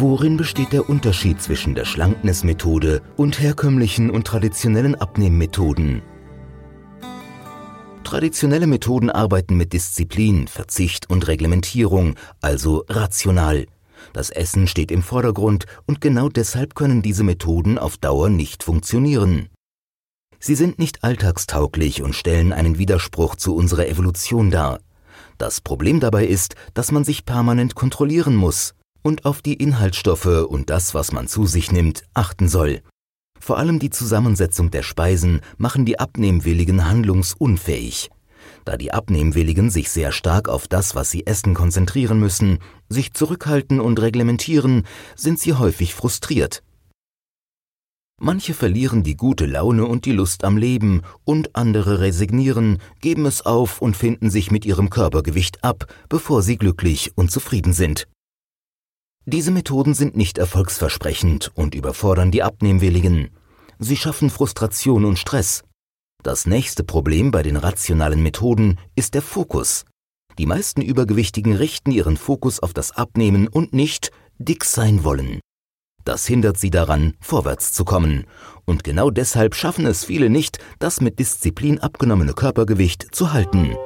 Worin besteht der Unterschied zwischen der Schlankness-Methode und herkömmlichen und traditionellen Abnehmmethoden? Traditionelle Methoden arbeiten mit Disziplin, Verzicht und Reglementierung, also rational. Das Essen steht im Vordergrund und genau deshalb können diese Methoden auf Dauer nicht funktionieren. Sie sind nicht alltagstauglich und stellen einen Widerspruch zu unserer Evolution dar. Das Problem dabei ist, dass man sich permanent kontrollieren muss und auf die Inhaltsstoffe und das, was man zu sich nimmt, achten soll. Vor allem die Zusammensetzung der Speisen machen die Abnehmwilligen handlungsunfähig. Da die Abnehmwilligen sich sehr stark auf das, was sie essen, konzentrieren müssen, sich zurückhalten und reglementieren, sind sie häufig frustriert. Manche verlieren die gute Laune und die Lust am Leben, und andere resignieren, geben es auf und finden sich mit ihrem Körpergewicht ab, bevor sie glücklich und zufrieden sind. Diese Methoden sind nicht erfolgsversprechend und überfordern die Abnehmwilligen. Sie schaffen Frustration und Stress. Das nächste Problem bei den rationalen Methoden ist der Fokus. Die meisten Übergewichtigen richten ihren Fokus auf das Abnehmen und nicht dick sein wollen. Das hindert sie daran, vorwärts zu kommen. Und genau deshalb schaffen es viele nicht, das mit Disziplin abgenommene Körpergewicht zu halten.